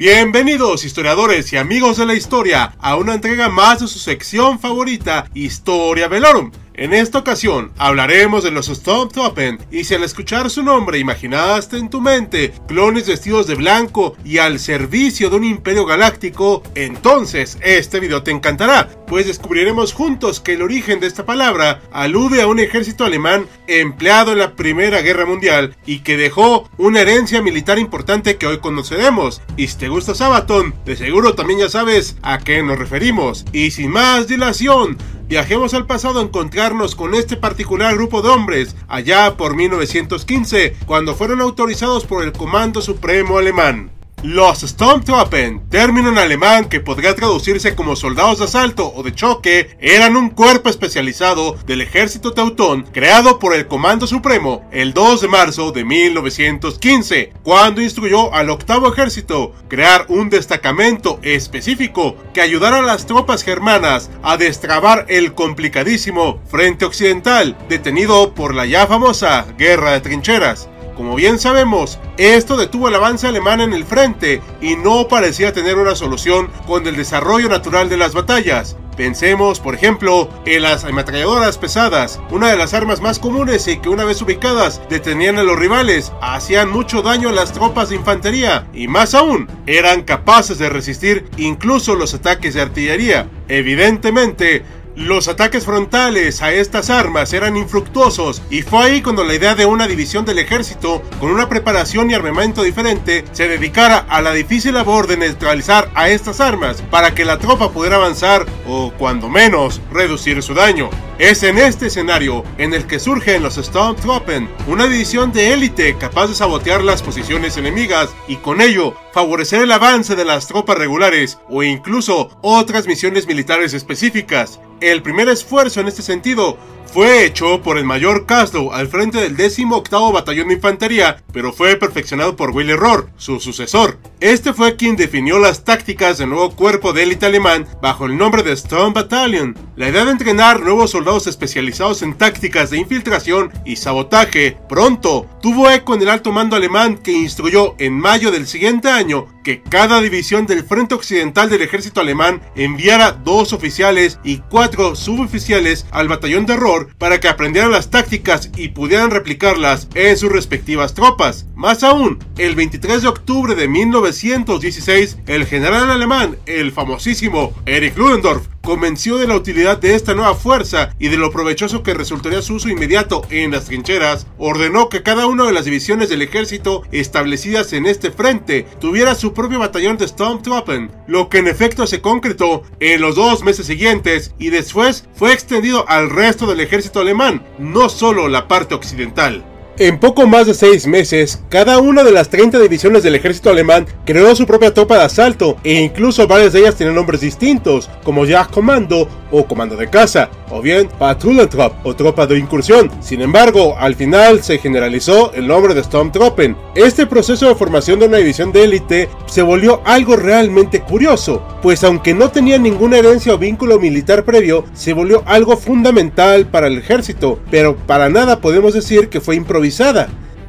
Bienvenidos historiadores y amigos de la historia a una entrega más de su sección favorita, Historia Velorum. En esta ocasión hablaremos de los Stormtroopers y si al escuchar su nombre imaginaste en tu mente clones vestidos de blanco y al servicio de un imperio galáctico, entonces este video te encantará, pues descubriremos juntos que el origen de esta palabra alude a un ejército alemán empleado en la Primera Guerra Mundial y que dejó una herencia militar importante que hoy conoceremos. Y si te gusta Sabaton, de seguro también ya sabes a qué nos referimos. Y sin más dilación, Viajemos al pasado a encontrarnos con este particular grupo de hombres, allá por 1915, cuando fueron autorizados por el Comando Supremo Alemán. Los Sturmtruppen, término en alemán que podría traducirse como soldados de asalto o de choque, eran un cuerpo especializado del ejército teutón creado por el Comando Supremo el 2 de marzo de 1915, cuando instruyó al octavo ejército crear un destacamento específico que ayudara a las tropas germanas a destrabar el complicadísimo Frente Occidental, detenido por la ya famosa Guerra de Trincheras. Como bien sabemos, esto detuvo el avance alemán en el frente y no parecía tener una solución con el desarrollo natural de las batallas. Pensemos, por ejemplo, en las ametralladoras pesadas, una de las armas más comunes y que una vez ubicadas detenían a los rivales, hacían mucho daño a las tropas de infantería y más aún, eran capaces de resistir incluso los ataques de artillería. Evidentemente, los ataques frontales a estas armas eran infructuosos y fue ahí cuando la idea de una división del ejército con una preparación y armamento diferente se dedicara a la difícil labor de neutralizar a estas armas para que la tropa pudiera avanzar o cuando menos reducir su daño. Es en este escenario en el que surgen los Stormtroopers, una división de élite capaz de sabotear las posiciones enemigas y con ello favorecer el avance de las tropas regulares o incluso otras misiones militares específicas. El primer esfuerzo en este sentido fue hecho por el mayor Caslow al frente del 18 Batallón de Infantería, pero fue perfeccionado por Willy Rohr, su sucesor. Este fue quien definió las tácticas del nuevo cuerpo de élite alemán bajo el nombre de Storm Battalion. La idea de entrenar nuevos soldados especializados en tácticas de infiltración y sabotaje pronto tuvo eco en el alto mando alemán que instruyó en mayo del siguiente año que cada división del Frente Occidental del ejército alemán enviara dos oficiales y cuatro suboficiales al batallón de Rohr para que aprendieran las tácticas y pudieran replicarlas en sus respectivas tropas. Más aún, el 23 de octubre de 1916, el general alemán, el famosísimo Erich Ludendorff, convenció de la utilidad de esta nueva fuerza y de lo provechoso que resultaría su uso inmediato en las trincheras, ordenó que cada una de las divisiones del ejército establecidas en este frente tuviera su propio batallón de Stormtroopers, lo que en efecto se concretó en los dos meses siguientes y después fue extendido al resto del ejército alemán, no solo la parte occidental. En poco más de seis meses, cada una de las 30 divisiones del ejército alemán creó su propia tropa de asalto e incluso varias de ellas tienen nombres distintos, como Jagdkommando o Comando de Caza, o bien Patrouillentrop o Tropa de Incursión. Sin embargo, al final se generalizó el nombre de Stormtroppen. Este proceso de formación de una división de élite se volvió algo realmente curioso, pues aunque no tenía ninguna herencia o vínculo militar previo, se volvió algo fundamental para el ejército, pero para nada podemos decir que fue improvisado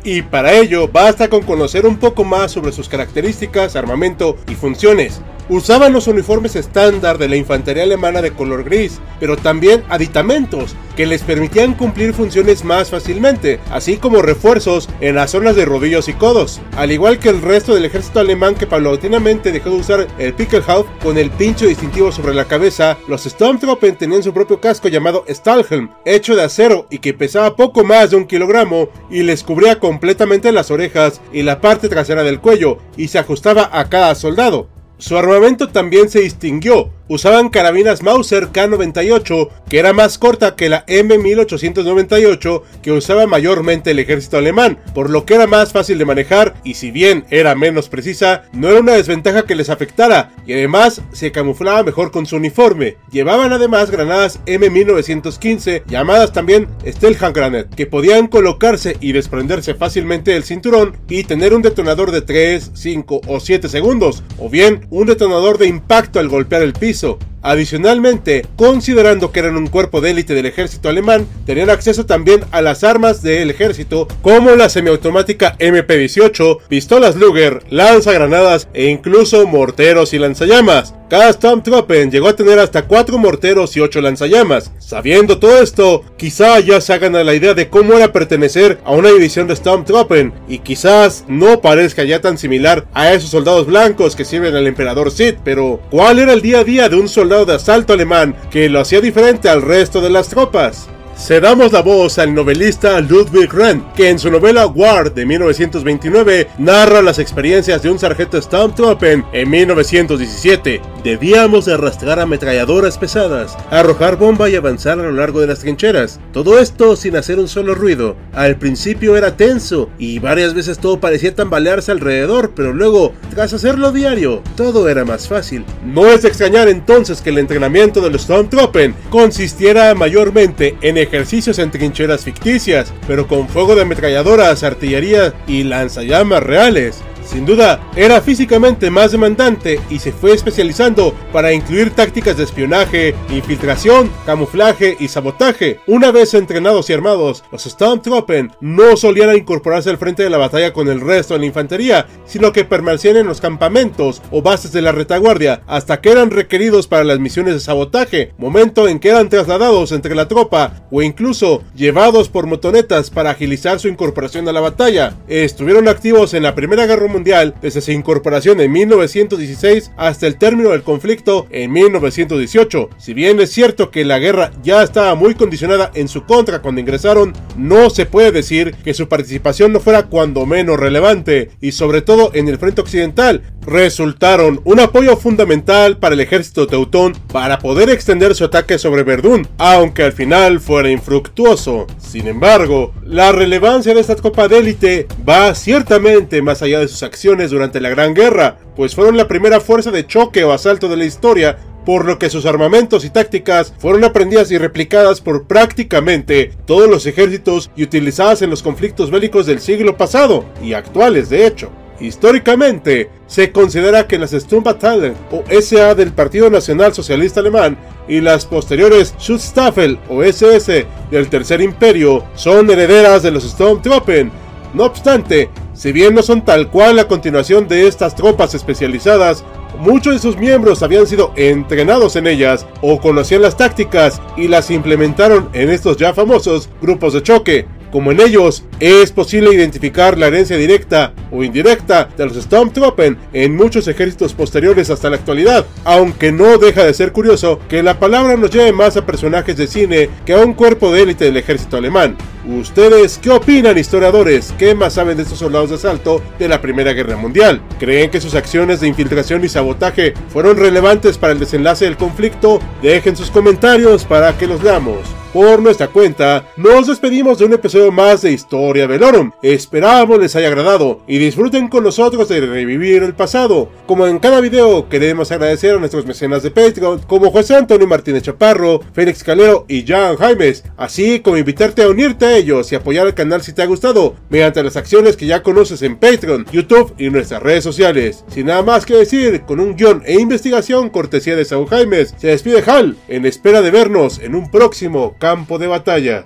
y para ello basta con conocer un poco más sobre sus características, armamento y funciones. Usaban los uniformes estándar de la infantería alemana de color gris, pero también aditamentos que les permitían cumplir funciones más fácilmente, así como refuerzos en las zonas de rodillos y codos. Al igual que el resto del ejército alemán que paulatinamente dejó de usar el Pickelhauf con el pincho distintivo sobre la cabeza, los Stormtroopers tenían su propio casco llamado Stahlhelm, hecho de acero y que pesaba poco más de un kilogramo y les cubría completamente las orejas y la parte trasera del cuello y se ajustaba a cada soldado. Su armamento también se distinguió, usaban carabinas Mauser K98, que era más corta que la M1898 que usaba mayormente el ejército alemán, por lo que era más fácil de manejar y si bien era menos precisa, no era una desventaja que les afectara y además se camuflaba mejor con su uniforme. Llevaban además granadas M1915 llamadas también Stelhagranet, que podían colocarse y desprenderse fácilmente del cinturón y tener un detonador de 3, 5 o 7 segundos, o bien un detonador de impacto al golpear el piso. Adicionalmente, considerando que eran un cuerpo de élite del ejército alemán, tenían acceso también a las armas del ejército como la semiautomática MP-18, pistolas Luger, lanzagranadas e incluso morteros y lanzallamas. Cada Stormtrooper llegó a tener hasta 4 morteros y 8 lanzallamas. Sabiendo todo esto, quizá ya se hagan a la idea de cómo era pertenecer a una división de Stormtrooper y quizás no parezca ya tan similar a esos soldados blancos que sirven al emperador Sith, pero ¿cuál era el día a día de un soldado de asalto alemán que lo hacía diferente al resto de las tropas? Cedamos la voz al novelista Ludwig Rand, que en su novela War de 1929 narra las experiencias de un sargento Stormtrooper en 1917. Debíamos arrastrar ametralladoras pesadas, arrojar bomba y avanzar a lo largo de las trincheras. Todo esto sin hacer un solo ruido. Al principio era tenso y varias veces todo parecía tambalearse alrededor, pero luego, tras hacerlo diario, todo era más fácil. No es de extrañar entonces que el entrenamiento de los Stormtrooper consistiera mayormente en ejercicios en trincheras ficticias, pero con fuego de ametralladoras, artillería y lanzallamas reales. Sin duda, era físicamente más demandante y se fue especializando para incluir tácticas de espionaje, infiltración, camuflaje y sabotaje. Una vez entrenados y armados, los Stormtroopers no solían incorporarse al frente de la batalla con el resto de la infantería, sino que permanecían en los campamentos o bases de la retaguardia hasta que eran requeridos para las misiones de sabotaje, momento en que eran trasladados entre la tropa o incluso llevados por motonetas para agilizar su incorporación a la batalla. Estuvieron activos en la Primera Guerra Mundial desde su incorporación en 1916 hasta el término del conflicto en 1918. Si bien es cierto que la guerra ya estaba muy condicionada en su contra cuando ingresaron, no se puede decir que su participación no fuera cuando menos relevante, y sobre todo en el frente occidental, resultaron un apoyo fundamental para el ejército teutón para poder extender su ataque sobre Verdún, aunque al final fuera infructuoso. Sin embargo, la relevancia de esta copa de élite va ciertamente más allá de sus acciones durante la Gran Guerra, pues fueron la primera fuerza de choque o asalto de la historia por lo que sus armamentos y tácticas fueron aprendidas y replicadas por prácticamente todos los ejércitos y utilizadas en los conflictos bélicos del siglo pasado y actuales de hecho. Históricamente, se considera que las Sturmbataillen o SA del Partido Nacional Socialista Alemán y las posteriores Schutzstaffel o SS del Tercer Imperio son herederas de los Sturmtruppen. No obstante, si bien no son tal cual la continuación de estas tropas especializadas, muchos de sus miembros habían sido entrenados en ellas o conocían las tácticas y las implementaron en estos ya famosos grupos de choque. Como en ellos es posible identificar la herencia directa o indirecta de los Stormtroopers en muchos ejércitos posteriores hasta la actualidad, aunque no deja de ser curioso que la palabra nos lleve más a personajes de cine que a un cuerpo de élite del ejército alemán. ¿Ustedes qué opinan, historiadores? ¿Qué más saben de estos soldados de asalto de la Primera Guerra Mundial? ¿Creen que sus acciones de infiltración y sabotaje fueron relevantes para el desenlace del conflicto? Dejen sus comentarios para que los leamos por nuestra cuenta, nos despedimos de un episodio más de Historia Velorum. Esperamos les haya agradado y disfruten con nosotros de revivir el pasado. Como en cada video, queremos agradecer a nuestros mecenas de Patreon, como José Antonio Martínez Chaparro, Félix Calero y Jan Jaimes, así como invitarte a unirte ellos y apoyar al canal si te ha gustado, mediante las acciones que ya conoces en Patreon, YouTube y nuestras redes sociales. Sin nada más que decir, con un guion e investigación cortesía de Saúl Jaimes, se despide Hal, en espera de vernos en un próximo campo de batalla.